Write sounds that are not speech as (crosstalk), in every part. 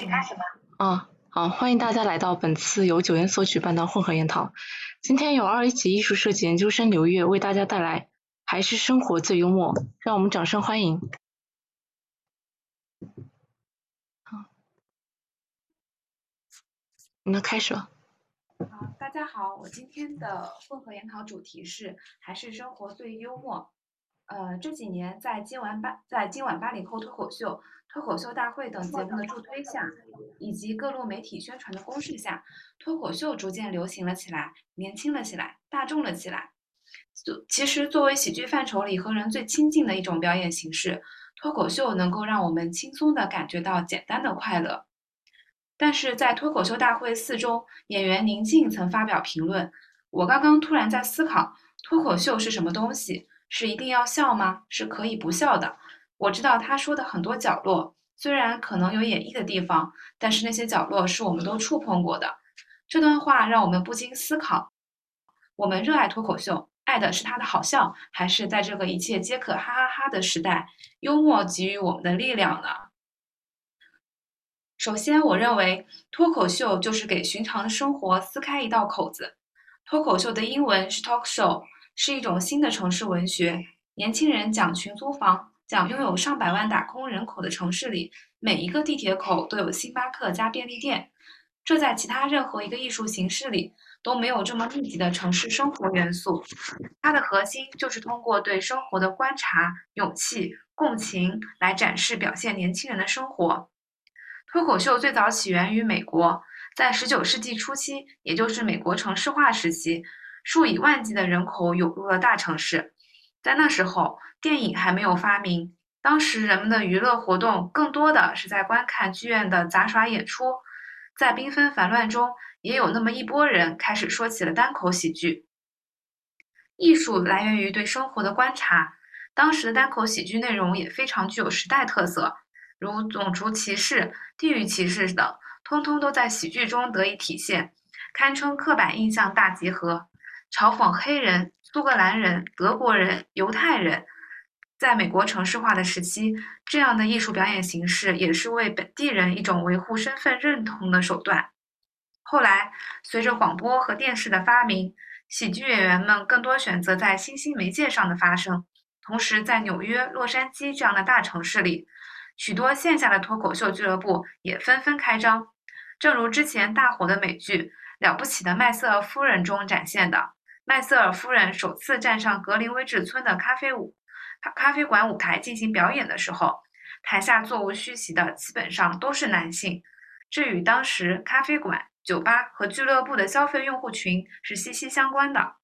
请开始吧。啊，好，欢迎大家来到本次由九研所举办的混合研讨。今天由二一级艺术设计研究生刘月为大家带来《还是生活最幽默》，让我们掌声欢迎。好，那开始吧。好，大家好，我今天的混合研讨主题是还是生活最幽默。呃，这几年在今晚八在今晚八零后脱口秀、脱口秀大会等节目的助推下，以及各路媒体宣传的攻势下，脱口秀逐渐流行了起来，年轻了起来，大众了起来。就其实作为喜剧范畴里和人最亲近的一种表演形式，脱口秀能够让我们轻松地感觉到简单的快乐。但是在脱口秀大会四中，演员宁静曾发表评论：“我刚刚突然在思考，脱口秀是什么东西？”是一定要笑吗？是可以不笑的。我知道他说的很多角落，虽然可能有演绎的地方，但是那些角落是我们都触碰过的。这段话让我们不禁思考：我们热爱脱口秀，爱的是它的好笑，还是在这个一切皆可哈哈哈的时代，幽默给予我们的力量呢？首先，我认为脱口秀就是给寻常的生活撕开一道口子。脱口秀的英文是 talk show。是一种新的城市文学。年轻人讲群租房，讲拥有上百万打工人口的城市里，每一个地铁口都有星巴克加便利店。这在其他任何一个艺术形式里都没有这么密集的城市生活元素。它的核心就是通过对生活的观察、勇气、共情来展示、表现年轻人的生活。脱口秀最早起源于美国，在十九世纪初期，也就是美国城市化时期。数以万计的人口涌入了大城市，在那时候，电影还没有发明。当时人们的娱乐活动更多的是在观看剧院的杂耍演出，在缤纷繁乱中，也有那么一波人开始说起了单口喜剧。艺术来源于对生活的观察，当时的单口喜剧内容也非常具有时代特色，如种族歧视、地域歧视等，通通都在喜剧中得以体现，堪称刻板印象大集合。嘲讽黑人、苏格兰人、德国人、犹太人，在美国城市化的时期，这样的艺术表演形式也是为本地人一种维护身份认同的手段。后来，随着广播和电视的发明，喜剧演员们更多选择在新兴媒介上的发声。同时，在纽约、洛杉矶这样的大城市里，许多线下的脱口秀俱乐部也纷纷开张。正如之前大火的美剧《了不起的麦瑟尔夫人》中展现的。麦瑟尔夫人首次站上格林威治村的咖啡舞咖啡馆舞台进行表演的时候，台下座无虚席的基本上都是男性，这与当时咖啡馆、酒吧和俱乐部的消费用户群是息息相关的。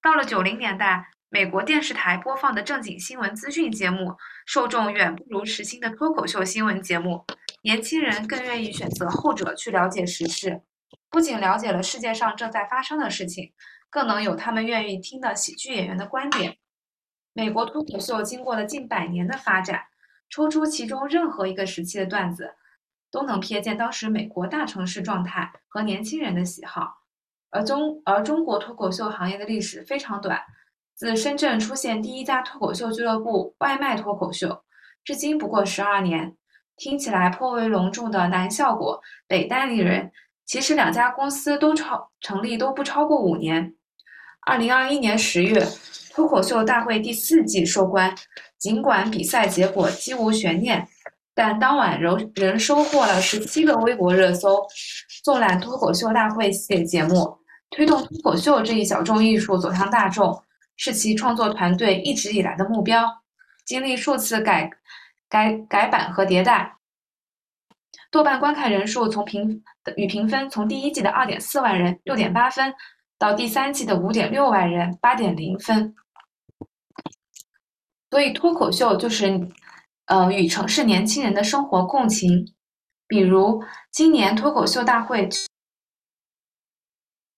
到了九零年代，美国电视台播放的正经新闻资讯节目受众远不如时兴的脱口秀新闻节目，年轻人更愿意选择后者去了解时事。不仅了解了世界上正在发生的事情，更能有他们愿意听的喜剧演员的观点。美国脱口秀经过了近百年的发展，抽出其中任何一个时期的段子，都能瞥见当时美国大城市状态和年轻人的喜好。而中而中国脱口秀行业的历史非常短，自深圳出现第一家脱口秀俱乐部外卖脱口秀，至今不过十二年，听起来颇为隆重的南效果北单立人。其实两家公司都超成立都不超过五年。二零二一年十月，脱口秀大会第四季收官。尽管比赛结果几无悬念，但当晚仍仍收获了十七个微博热搜。纵览脱口秀大会系列节目，推动脱口秀这一小众艺术走向大众，是其创作团队一直以来的目标。经历数次改改改版和迭代。豆瓣观看人数从评与评分从第一季的二点四万人六点八分，到第三季的五点六万人八点零分。所以脱口秀就是，呃，与城市年轻人的生活共情。比如今年脱口秀大会，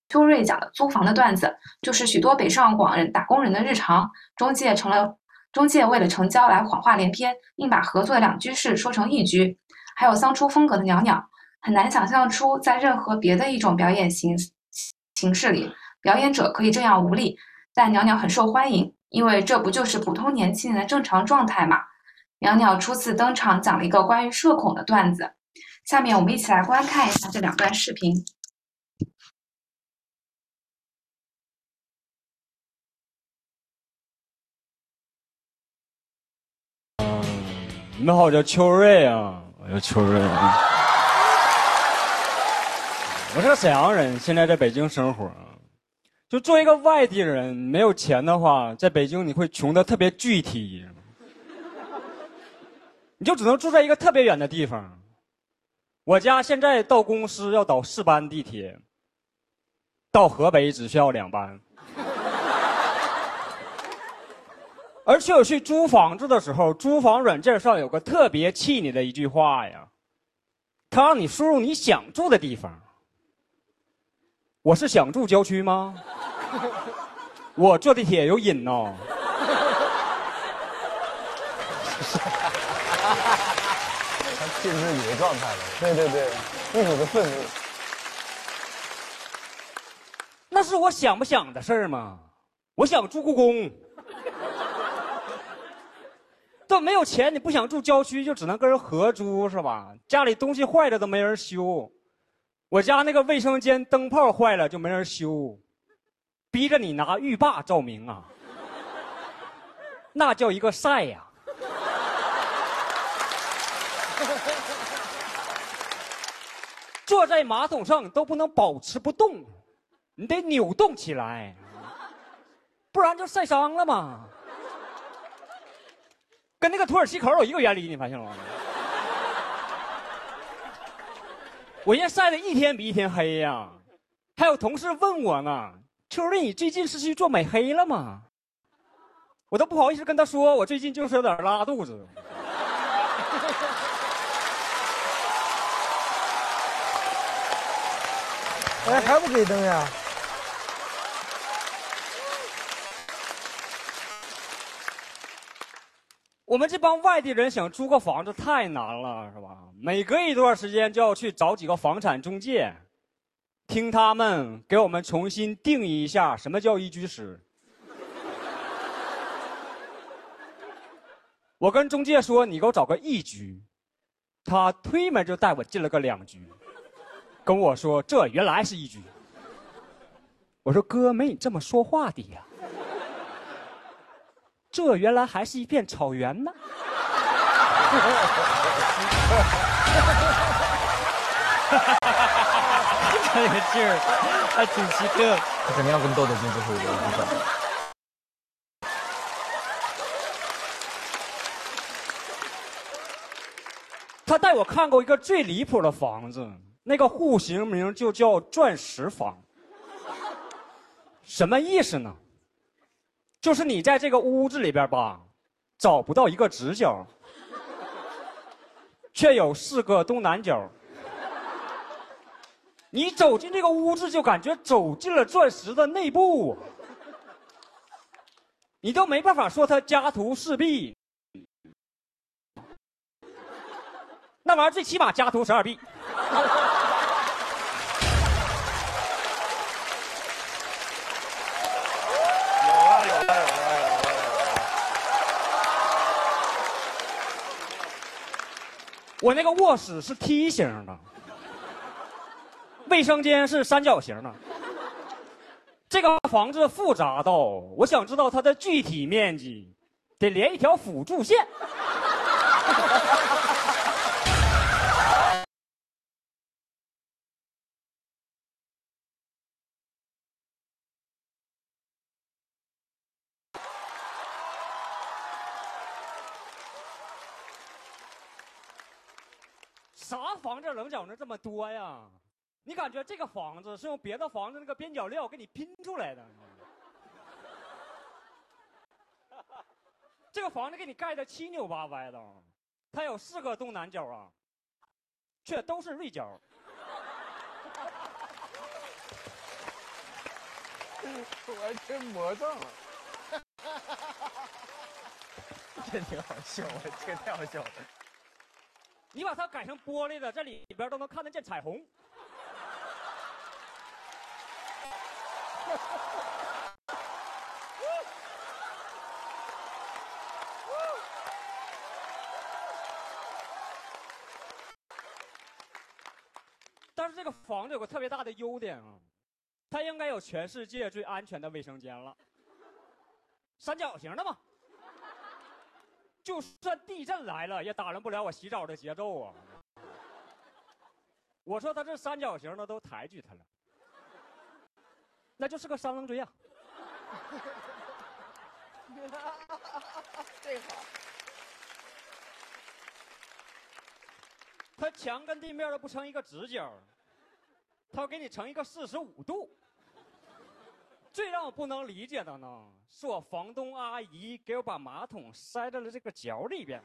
邱瑞讲的租房的段子，就是许多北上广人打工人的日常。中介成了中介为了成交来谎话连篇，硬把合作的两居室说成一居。还有桑初风格的袅袅，很难想象出在任何别的一种表演形形式里，表演者可以这样无力，但袅袅很受欢迎，因为这不就是普通年轻人的正常状态嘛？袅袅初次登场，讲了一个关于社恐的段子。下面我们一起来观看一下这两段视频。你们好，我叫秋瑞啊，我叫秋瑞。我是个沈阳人，现在在北京生活。就作为一个外地人，没有钱的话，在北京你会穷的特别具体，你就只能住在一个特别远的地方。我家现在到公司要倒四班地铁，到河北只需要两班。而且我去租房子的时候，租房软件上有个特别气你的一句话呀，他让你输入你想住的地方。我是想住郊区吗？我坐地铁有瘾哦。他进入你的状态了，对对对，一股子愤怒。那是我想不想的事儿吗？我想住故宫。都没有钱，你不想住郊区，就只能跟人合租是吧？家里东西坏了都没人修，我家那个卫生间灯泡坏了就没人修，逼着你拿浴霸照明啊，(laughs) 那叫一个晒呀！坐在马桶上都不能保持不动，你得扭动起来，不然就晒伤了嘛。跟那个土耳其口有一个原理，你发现了吗？我现在晒的一天比一天黑呀，还有同事问我呢：“秋丽，你最近是去做美黑了吗？”我都不好意思跟他说，我最近就是有点拉肚子。哎，还不给灯呀？我们这帮外地人想租个房子太难了，是吧？每隔一段时间就要去找几个房产中介，听他们给我们重新定义一下什么叫一居室。(laughs) 我跟中介说：“你给我找个一居。”他推门就带我进了个两居，跟我说：“这原来是一居。”我说：“哥，没你这么说话的呀。”这原来还是一片草原呢！这个劲儿还挺奇特。他肯定要跟豆豆进最后一个部分。他带我看过一个最离谱的房子，那个户型名就叫“钻石房”，什么意思呢？就是你在这个屋子里边吧，找不到一个直角，却有四个东南角。你走进这个屋子，就感觉走进了钻石的内部，你都没办法说它家徒四壁。那玩意儿最起码家徒十二壁。我那个卧室是梯形的，卫生间是三角形的。这个房子复杂到，我想知道它的具体面积，得连一条辅助线。啥房子棱角能这么多呀？你感觉这个房子是用别的房子那个边角料给你拼出来的？(laughs) 这个房子给你盖的七扭八歪的，它有四个东南角啊，却都是锐角。(laughs) 我还真魔怔了，(laughs) 这挺好笑，这个太好笑了。你把它改成玻璃的这里边都能看得见彩虹。但是这个房子有个特别大的优点啊它应该有全世界最安全的卫生间了。三角形的嘛。就算地震来了也打乱不了我洗澡的节奏啊。我说他这三角形的都抬举他了，那就是个三棱锥呀、(laughs) 这好，他墙跟地面都不成一个直角，他要给你成一个四十五度。最让我不能理解的呢，是我房东阿姨给我把马桶塞在了这个角里边，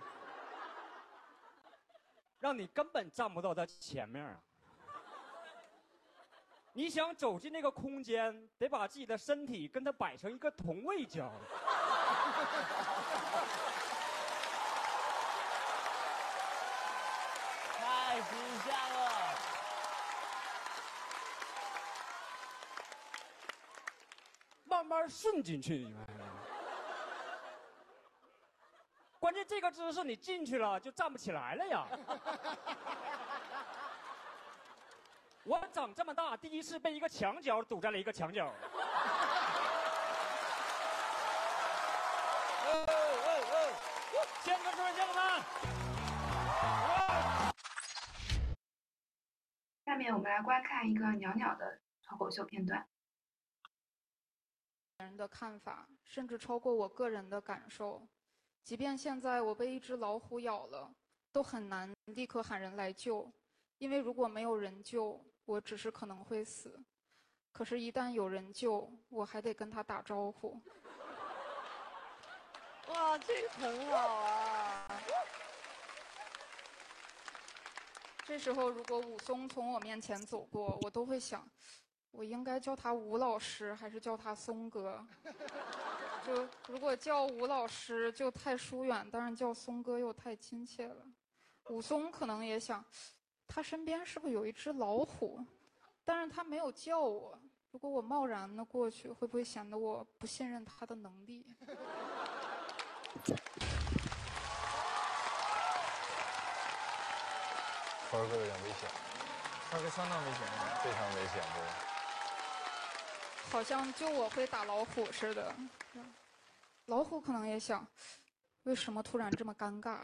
让你根本站不到它前面啊。你想走进那个空间，得把自己的身体跟它摆成一个同位角。太形象了。慢慢顺进去，你？关键这个姿势你进去了就站不起来了呀！(laughs) 我长这么大第一次被一个墙角堵在了一个墙角。(laughs) 先跟诸位见个面。下面我们来观看一个袅袅的脱口秀片段。人的看法，甚至超过我个人的感受。即便现在我被一只老虎咬了，都很难立刻喊人来救，因为如果没有人救，我只是可能会死。可是，一旦有人救，我还得跟他打招呼。哇，这个很好啊！这时候，如果武松从我面前走过，我都会想，我应该叫他吴老师，还是叫他松哥？就如果叫吴老师就太疏远，但是叫松哥又太亲切了。武松可能也想，他身边是不是有一只老虎？但是他没有叫我。如果我贸然的过去，会不会显得我不信任他的能力？川哥有点危险，川哥相当危险啊！非常危险，对。好像就我会打老虎似的。老虎可能也想，为什么突然这么尴尬？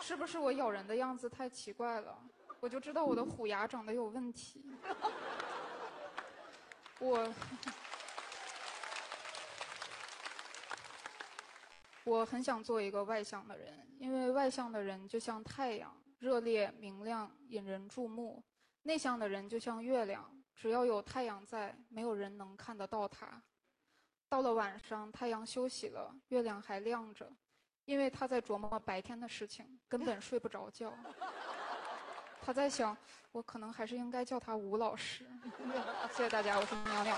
是不是我咬人的样子太奇怪了？我就知道我的虎牙长得有问题。我 (laughs) 我很想做一个外向的人，因为外向的人就像太阳，热烈明亮，引人注目；内向的人就像月亮，只要有太阳在，没有人能看得到它。到了晚上，太阳休息了，月亮还亮着，因为他在琢磨白天的事情，根本睡不着觉。他在想，我可能还是应该叫他吴老师。谢谢大家，我是苗苗。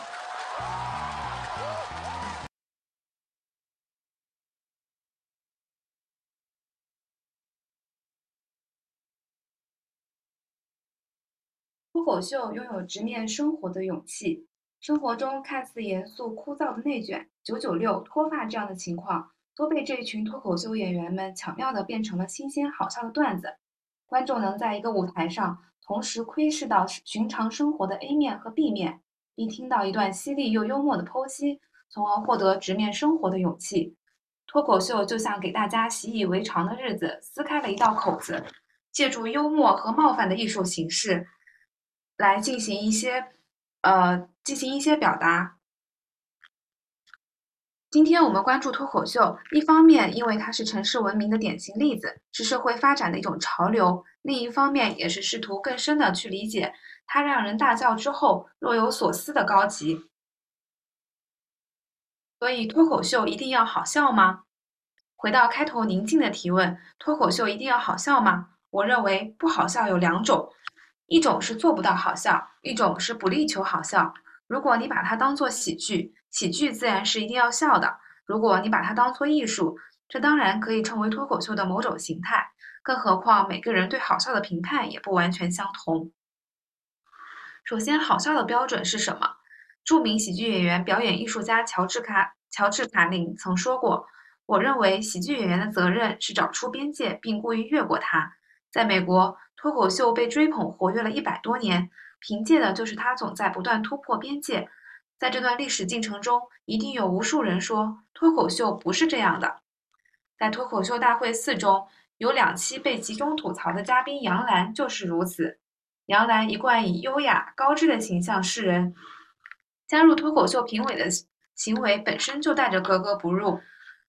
脱口秀拥有直面生活的勇气。生活中看似严肃枯燥的内卷、九九六、脱发这样的情况，都被这群脱口秀演员们巧妙地变成了新鲜好笑的段子。观众能在一个舞台上同时窥视到寻常生活的 A 面和 B 面，并听到一段犀利又幽默的剖析，从而获得直面生活的勇气。脱口秀就像给大家习以为常的日子撕开了一道口子，借助幽默和冒犯的艺术形式，来进行一些，呃，进行一些表达。今天我们关注脱口秀，一方面因为它是城市文明的典型例子，是社会发展的一种潮流；另一方面也是试图更深的去理解它让人大笑之后若有所思的高级。所以，脱口秀一定要好笑吗？回到开头宁静的提问，脱口秀一定要好笑吗？我认为不好笑有两种，一种是做不到好笑，一种是不力求好笑。如果你把它当做喜剧，喜剧自然是一定要笑的；如果你把它当做艺术，这当然可以成为脱口秀的某种形态。更何况每个人对好笑的评判也不完全相同。首先，好笑的标准是什么？著名喜剧演员、表演艺术家乔治卡乔治卡林曾说过：“我认为喜剧演员的责任是找出边界，并故意越过它。”在美国，脱口秀被追捧活跃了一百多年，凭借的就是它总在不断突破边界。在这段历史进程中，一定有无数人说脱口秀不是这样的。在《脱口秀大会四》中，有两期被集中吐槽的嘉宾杨澜就是如此。杨澜一贯以优雅高知的形象示人，加入脱口秀评委的行为本身就带着格格不入。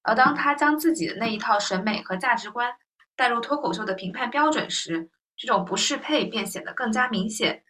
而当他将自己的那一套审美和价值观带入脱口秀的评判标准时，这种不适配便显得更加明显。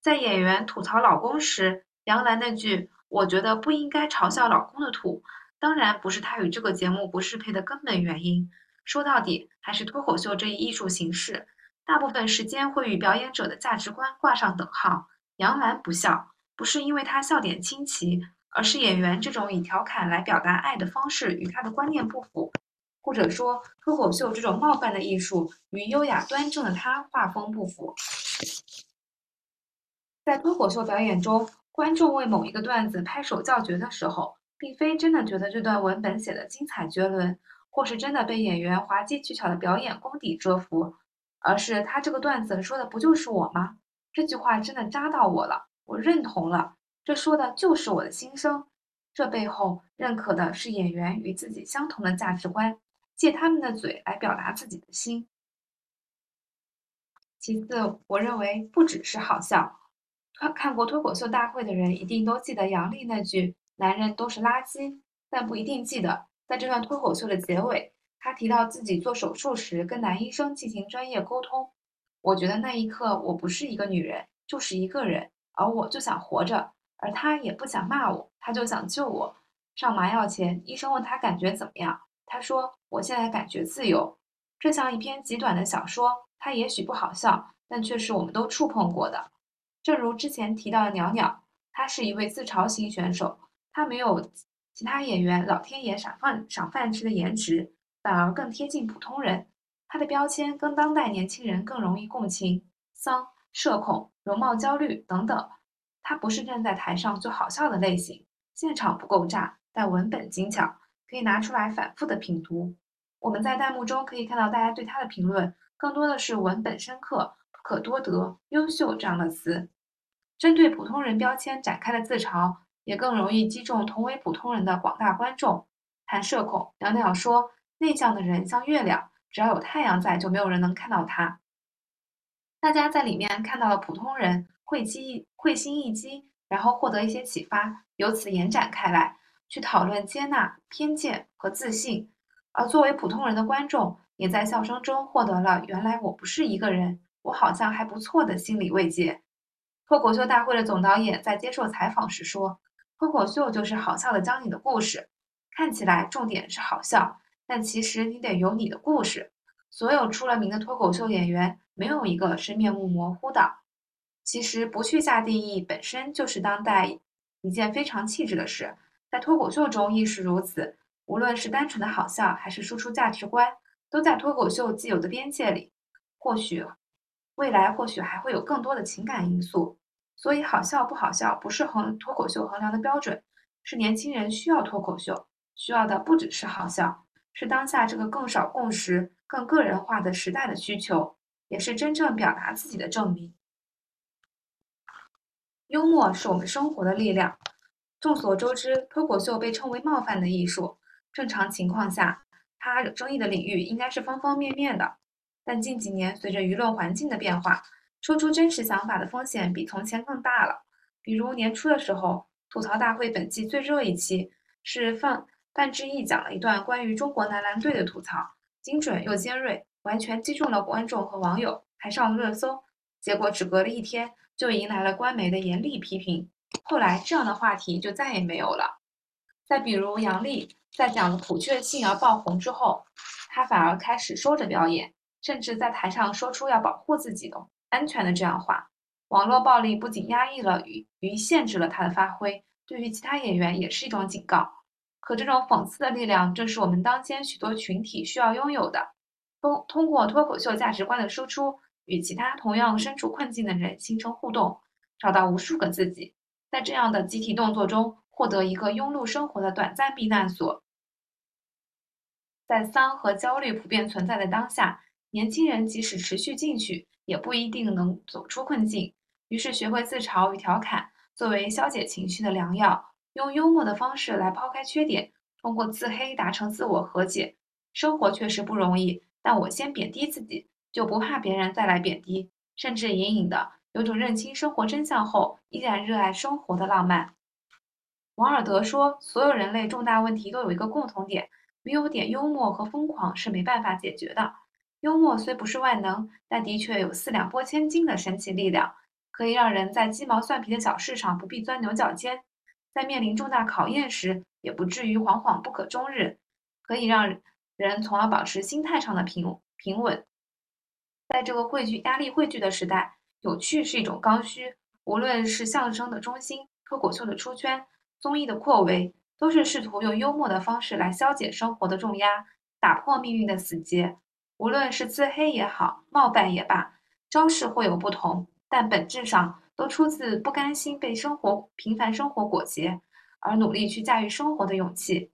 在演员吐槽老公时，杨澜那句“我觉得不应该嘲笑老公的土”，当然不是她与这个节目不适配的根本原因。说到底，还是脱口秀这一艺术形式。大部分时间会与表演者的价值观挂上等号。杨澜不笑，不是因为她笑点清奇，而是演员这种以调侃来表达爱的方式与她的观念不符，或者说脱口秀这种冒犯的艺术与优雅端正的他画风不符。在脱口秀表演中，观众为某一个段子拍手叫绝的时候，并非真的觉得这段文本写的精彩绝伦，或是真的被演员滑稽取巧的表演功底折服。而是他这个段子说的不就是我吗？这句话真的扎到我了，我认同了，这说的就是我的心声。这背后认可的是演员与自己相同的价值观，借他们的嘴来表达自己的心。其次，我认为不只是好笑，看看过脱口秀大会的人一定都记得杨笠那句“男人都是垃圾”，但不一定记得在这段脱口秀的结尾。他提到自己做手术时跟男医生进行专业沟通，我觉得那一刻我不是一个女人，就是一个人，而我就想活着，而他也不想骂我，他就想救我。上麻药前，医生问他感觉怎么样，他说我现在感觉自由。这像一篇极短的小说，它也许不好笑，但却是我们都触碰过的。正如之前提到的鸟鸟，他是一位自嘲型选手，他没有其他演员老天爷赏饭赏饭吃的颜值。反而更贴近普通人，他的标签跟当代年轻人更容易共情，丧、社恐、容貌焦虑等等。他不是站在台上就好笑的类型，现场不够炸，但文本精巧，可以拿出来反复的品读。我们在弹幕中可以看到大家对他的评论，更多的是文本深刻、不可多得、优秀这样的词。针对普通人标签展开的自嘲，也更容易击中同为普通人的广大观众。谈社恐，鸟鸟说。内向的人像月亮，只要有太阳在，就没有人能看到他。大家在里面看到了普通人会激会心一击，然后获得一些启发，由此延展开来，去讨论接纳、偏见和自信。而作为普通人的观众，也在笑声中获得了“原来我不是一个人，我好像还不错”的心理慰藉。脱口秀大会的总导演在接受采访时说：“脱口秀就是好笑的讲你的故事，看起来重点是好笑。”但其实你得有你的故事。所有出了名的脱口秀演员，没有一个是面目模糊的。其实不去下定义，本身就是当代一件非常气质的事。在脱口秀中亦是如此。无论是单纯的好笑，还是输出价值观，都在脱口秀既有的边界里。或许未来，或许还会有更多的情感因素。所以，好笑不好笑，不是衡脱口秀衡量的标准。是年轻人需要脱口秀，需要的不只是好笑。是当下这个更少共识、更个人化的时代的需求，也是真正表达自己的证明。幽默是我们生活的力量。众所周知，脱口秀被称为冒犯的艺术。正常情况下，它有争议的领域应该是方方面面的。但近几年，随着舆论环境的变化，说出真实想法的风险比从前更大了。比如年初的时候，吐槽大会本季最热一期是范。范志毅讲了一段关于中国男篮队的吐槽，精准又尖锐，完全击中了观众和网友，还上了热搜。结果只隔了一天，就迎来了官媒的严厉批评。后来这样的话题就再也没有了。再比如杨笠在讲了普确信而爆红之后，他反而开始收着表演，甚至在台上说出要保护自己的安全的这样话。网络暴力不仅压抑了与与限制了他的发挥，对于其他演员也是一种警告。可这种讽刺的力量，正是我们当今许多群体需要拥有的。通通过脱口秀价值观的输出，与其他同样身处困境的人形成互动，找到无数个自己，在这样的集体动作中，获得一个庸碌生活的短暂避难所。在丧和焦虑普遍存在的当下，年轻人即使持续进取，也不一定能走出困境。于是学会自嘲与调侃作为消解情绪的良药，用幽默的方式来抛开缺点，通过自黑达成自我和解。生活确实不容易，但我先贬低自己，就不怕别人再来贬低。甚至隐隐的有种认清生活真相后依然热爱生活的浪漫。王尔德说：“所有人类重大问题都有一个共同点，没有点幽默和疯狂是没办法解决的。幽默虽不是万能，但的确有四两拨千斤的神奇力量，可以让人在鸡毛蒜皮的小事上不必钻牛角尖，在面临重大考验时也不至于惶惶不可终日，可以让人从而保持心态上的平平稳。在这个汇聚压力汇聚的时代，有趣是一种刚需。无论是相声的中心、脱口秀的出圈。”综艺的扩围都是试图用幽默的方式来消解生活的重压，打破命运的死结。无论是自黑也好，冒犯也罢，招式会有不同，但本质上都出自不甘心被生活平凡生活裹挟，而努力去驾驭生活的勇气。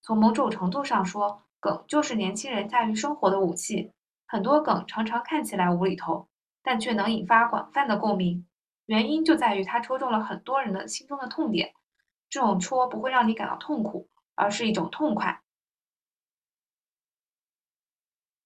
从某种程度上说，梗就是年轻人驾驭生活的武器。很多梗常常看起来无厘头，但却能引发广泛的共鸣，原因就在于它戳中了很多人的心中的痛点。这种戳不会让你感到痛苦，而是一种痛快。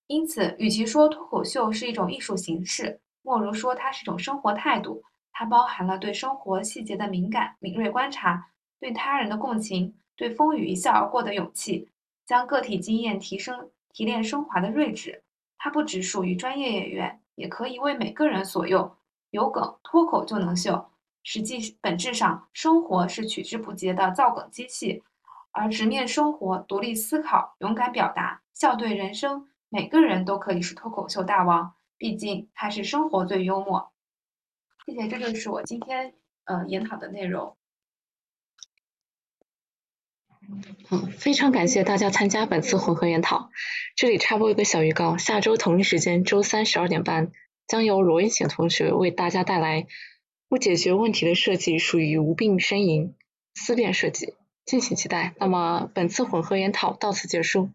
因此，与其说脱口秀是一种艺术形式，莫如说它是一种生活态度。它包含了对生活细节的敏感、敏锐观察，对他人的共情，对风雨一笑而过的勇气，将个体经验提升、提炼升华的睿智。它不只属于专业演员，也可以为每个人所用。有梗，脱口就能秀。实际本质上，生活是取之不竭的造梗机器，而直面生活、独立思考、勇敢表达、笑对人生，每个人都可以是脱口秀大王。毕竟，他是生活最幽默。谢谢，这就是我今天呃研讨的内容。好，非常感谢大家参加本次混合研讨。这里插播一个小预告：下周同一时间，周三十二点半，将由罗云醒同学为大家带来。不解决问题的设计属于无病呻吟，思辨设计，敬请期待。那么本次混合研讨到此结束。